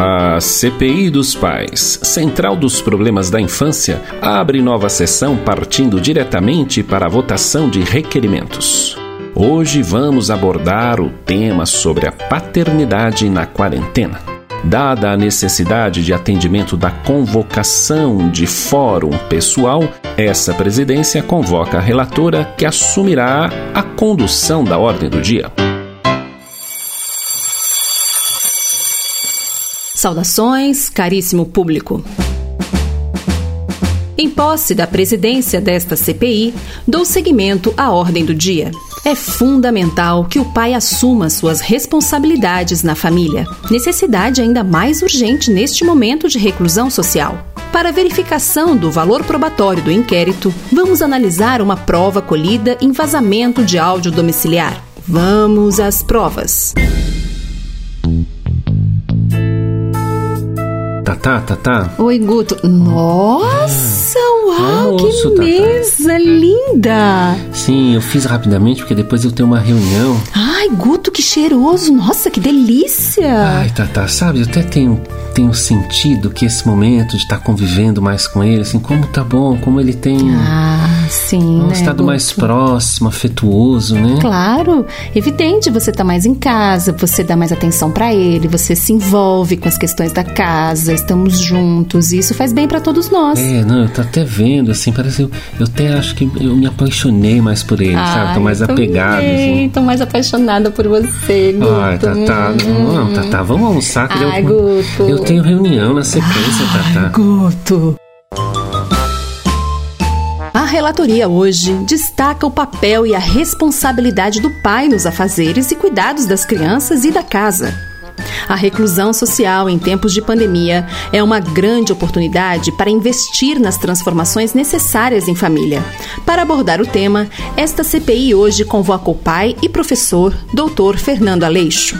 A CPI dos Pais, Central dos Problemas da Infância, abre nova sessão partindo diretamente para a votação de requerimentos. Hoje vamos abordar o tema sobre a paternidade na quarentena. Dada a necessidade de atendimento da convocação de fórum pessoal, essa presidência convoca a relatora que assumirá a condução da ordem do dia. Saudações, caríssimo público. Em posse da presidência desta CPI, dou seguimento à ordem do dia. É fundamental que o pai assuma suas responsabilidades na família, necessidade ainda mais urgente neste momento de reclusão social. Para verificação do valor probatório do inquérito, vamos analisar uma prova colhida em vazamento de áudio domiciliar. Vamos às provas. Tatá, Tatá. Oi, Guto. Nossa, uau, almoço, que mesa linda! Sim, eu fiz rapidamente porque depois eu tenho uma reunião. Ai, Guto, que cheiroso! Nossa, que delícia! Ai, Tatá, sabe, eu até tenho, tenho sentido que esse momento de estar convivendo mais com ele, assim, como tá bom, como ele tem Ah, sim, um né, estado mais Guto? próximo, afetuoso, né? Claro, evidente, você tá mais em casa, você dá mais atenção pra ele, você se envolve com as questões da casa, estamos juntos, e isso faz bem pra todos nós. É, não, eu tô até vendo, assim, parece eu, eu até acho que eu me apaixonei mais por ele, sabe? Tô mais apegado, assim. Tô mais apaixonada por você, Guto. Ai, Tatá, Hum. não, Tatá, vamos almoçar. que Ai, eu, Guto. eu tenho reunião na sequência, Tatá. Guto. A relatoria hoje destaca o papel e a responsabilidade do pai nos afazeres e cuidados das crianças e da casa. A reclusão social em tempos de pandemia é uma grande oportunidade para investir nas transformações necessárias em família. Para abordar o tema, esta CPI hoje convoca o pai e professor Dr. Fernando Aleixo.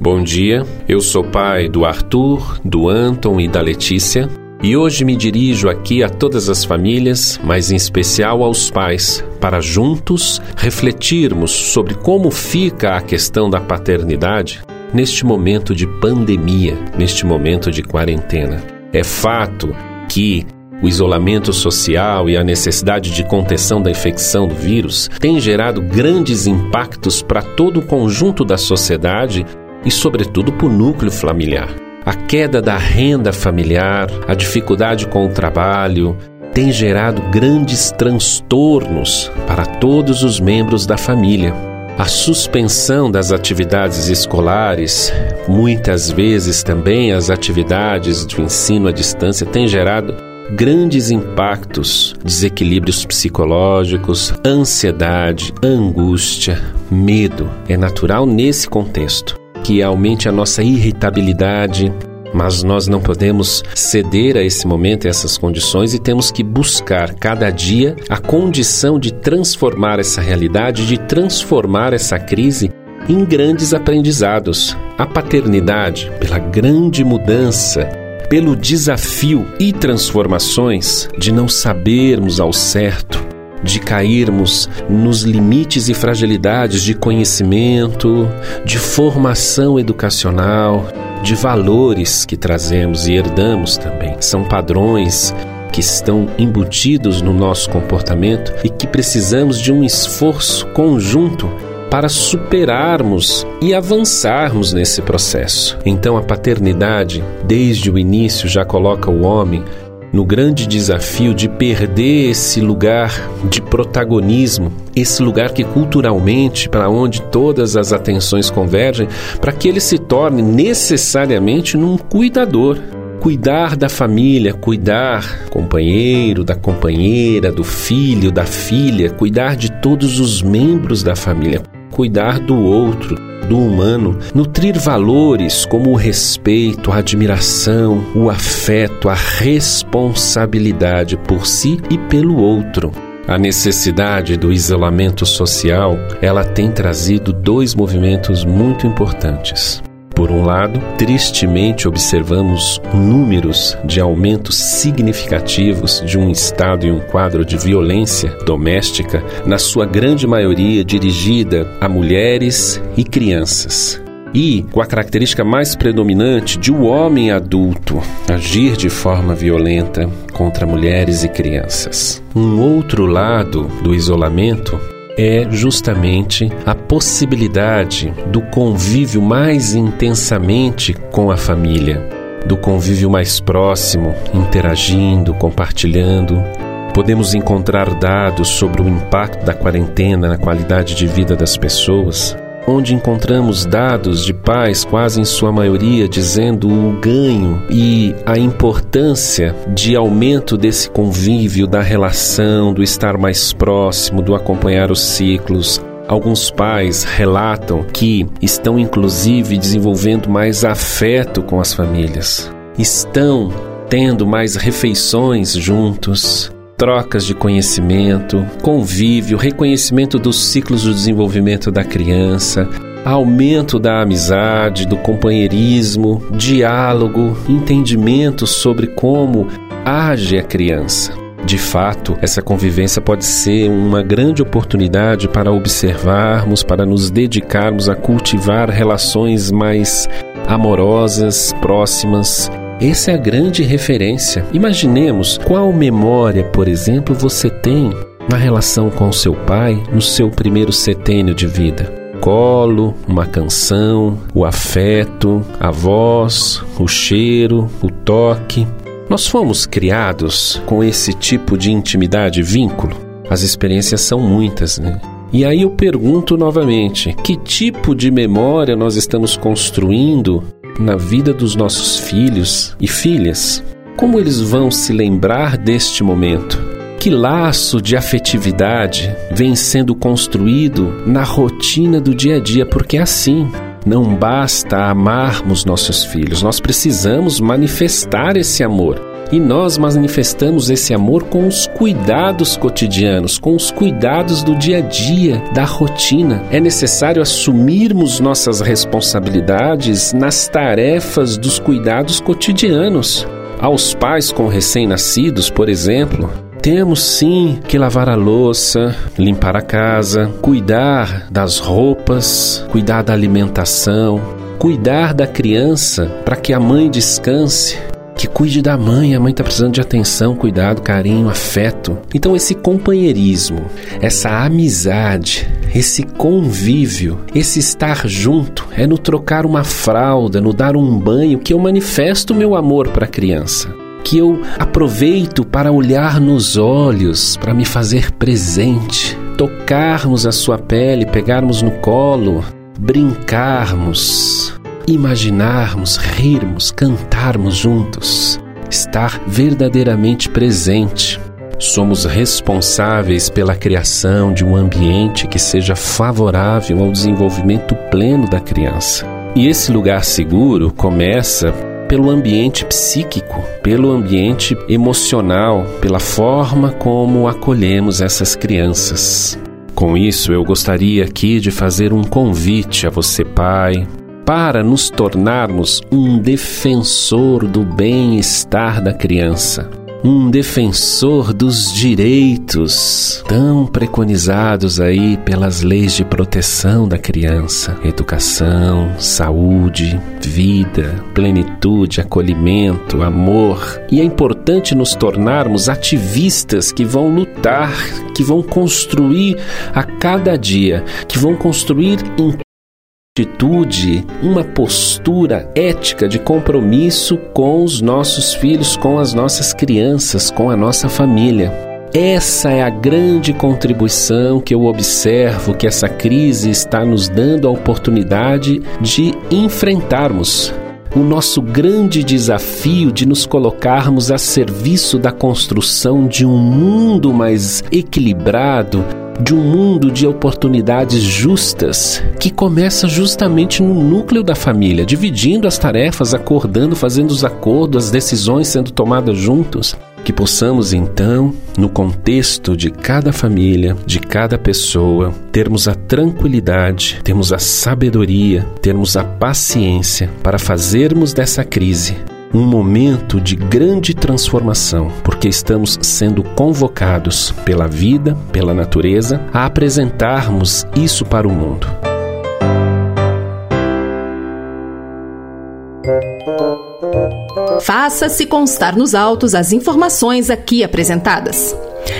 Bom dia, eu sou pai do Arthur, do Anton e da Letícia. E hoje me dirijo aqui a todas as famílias, mas em especial aos pais, para juntos refletirmos sobre como fica a questão da paternidade neste momento de pandemia, neste momento de quarentena. É fato que o isolamento social e a necessidade de contenção da infecção do vírus têm gerado grandes impactos para todo o conjunto da sociedade e, sobretudo, para o núcleo familiar. A queda da renda familiar, a dificuldade com o trabalho, tem gerado grandes transtornos para todos os membros da família. A suspensão das atividades escolares, muitas vezes também as atividades de ensino à distância, tem gerado grandes impactos, desequilíbrios psicológicos, ansiedade, angústia, medo. É natural nesse contexto que aumente a nossa irritabilidade, mas nós não podemos ceder a esse momento, a essas condições e temos que buscar cada dia a condição de transformar essa realidade, de transformar essa crise em grandes aprendizados. A paternidade, pela grande mudança, pelo desafio e transformações de não sabermos ao certo, de cairmos nos limites e fragilidades de conhecimento, de formação educacional, de valores que trazemos e herdamos também. São padrões que estão embutidos no nosso comportamento e que precisamos de um esforço conjunto para superarmos e avançarmos nesse processo. Então, a paternidade, desde o início, já coloca o homem no grande desafio de perder esse lugar de protagonismo, esse lugar que culturalmente, para onde todas as atenções convergem, para que ele se torne necessariamente num cuidador. Cuidar da família, cuidar companheiro, da companheira, do filho, da filha, cuidar de todos os membros da família, cuidar do outro, do humano, nutrir valores como o respeito, a admiração, o afeto, a responsabilidade por si e pelo outro. A necessidade do isolamento social, ela tem trazido dois movimentos muito importantes. Por um lado, tristemente observamos números de aumentos significativos de um estado e um quadro de violência doméstica, na sua grande maioria dirigida a mulheres e crianças. e com a característica mais predominante de o um homem adulto agir de forma violenta contra mulheres e crianças. Um outro lado do isolamento é justamente a possibilidade do convívio mais intensamente com a família, do convívio mais próximo, interagindo, compartilhando. Podemos encontrar dados sobre o impacto da quarentena na qualidade de vida das pessoas onde encontramos dados de pais, quase em sua maioria, dizendo o ganho e a importância de aumento desse convívio, da relação, do estar mais próximo, do acompanhar os ciclos. Alguns pais relatam que estão inclusive desenvolvendo mais afeto com as famílias, estão tendo mais refeições juntos, trocas de conhecimento, convívio, reconhecimento dos ciclos do desenvolvimento da criança, aumento da amizade, do companheirismo, diálogo, entendimento sobre como age a criança. De fato, essa convivência pode ser uma grande oportunidade para observarmos, para nos dedicarmos a cultivar relações mais amorosas, próximas, essa é a grande referência. Imaginemos qual memória, por exemplo, você tem na relação com seu pai no seu primeiro setênio de vida. Colo, uma canção, o afeto, a voz, o cheiro, o toque. Nós fomos criados com esse tipo de intimidade e vínculo? As experiências são muitas, né? E aí eu pergunto novamente: que tipo de memória nós estamos construindo na vida dos nossos filhos e filhas? Como eles vão se lembrar deste momento? Que laço de afetividade vem sendo construído na rotina do dia a dia? Porque assim. Não basta amarmos nossos filhos, nós precisamos manifestar esse amor. E nós manifestamos esse amor com os cuidados cotidianos, com os cuidados do dia a dia, da rotina. É necessário assumirmos nossas responsabilidades nas tarefas dos cuidados cotidianos. Aos pais com recém-nascidos, por exemplo, temos sim que lavar a louça, limpar a casa, cuidar das roupas, cuidar da alimentação, cuidar da criança para que a mãe descanse que cuide da mãe, a mãe está precisando de atenção, cuidado, carinho, afeto. Então, esse companheirismo, essa amizade, esse convívio, esse estar junto, é no trocar uma fralda, no dar um banho, que eu manifesto meu amor para a criança. Que eu aproveito para olhar nos olhos, para me fazer presente, tocarmos a sua pele, pegarmos no colo, brincarmos, imaginarmos, rirmos, cantarmos juntos, estar verdadeiramente presente. Somos responsáveis pela criação de um ambiente que seja favorável ao desenvolvimento pleno da criança. E esse lugar seguro começa pelo ambiente psíquico, pelo ambiente emocional, pela forma como acolhemos essas crianças. Com isso, eu gostaria aqui de fazer um convite a você, pai, para nos tornarmos um defensor do bem-estar da criança, um defensor dos direitos tão preconizados aí pelas leis de proteção da criança: educação, saúde, vida, plenitude, acolhimento, amor. E é importante nos tornarmos ativistas que vão lutar, que vão construir a cada dia, que vão construir em atitude, uma postura ética de compromisso com os nossos filhos, com as nossas crianças, com a nossa família. Essa é a grande contribuição que eu observo que essa crise está nos dando a oportunidade de enfrentarmos. O nosso grande desafio de nos colocarmos a serviço da construção de um mundo mais equilibrado, de um mundo de oportunidades justas que começa justamente no núcleo da família, dividindo as tarefas, acordando, fazendo os acordos, as decisões sendo tomadas juntos. Que possamos então, no contexto de cada família, de cada pessoa, termos a tranquilidade, termos a sabedoria, termos a paciência para fazermos dessa crise um momento de grande transformação, porque estamos sendo convocados pela vida, pela natureza, a apresentarmos isso para o mundo. Faça-se constar nos autos as informações aqui apresentadas.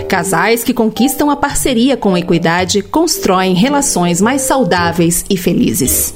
Casais que conquistam a parceria com equidade constroem relações mais saudáveis e felizes.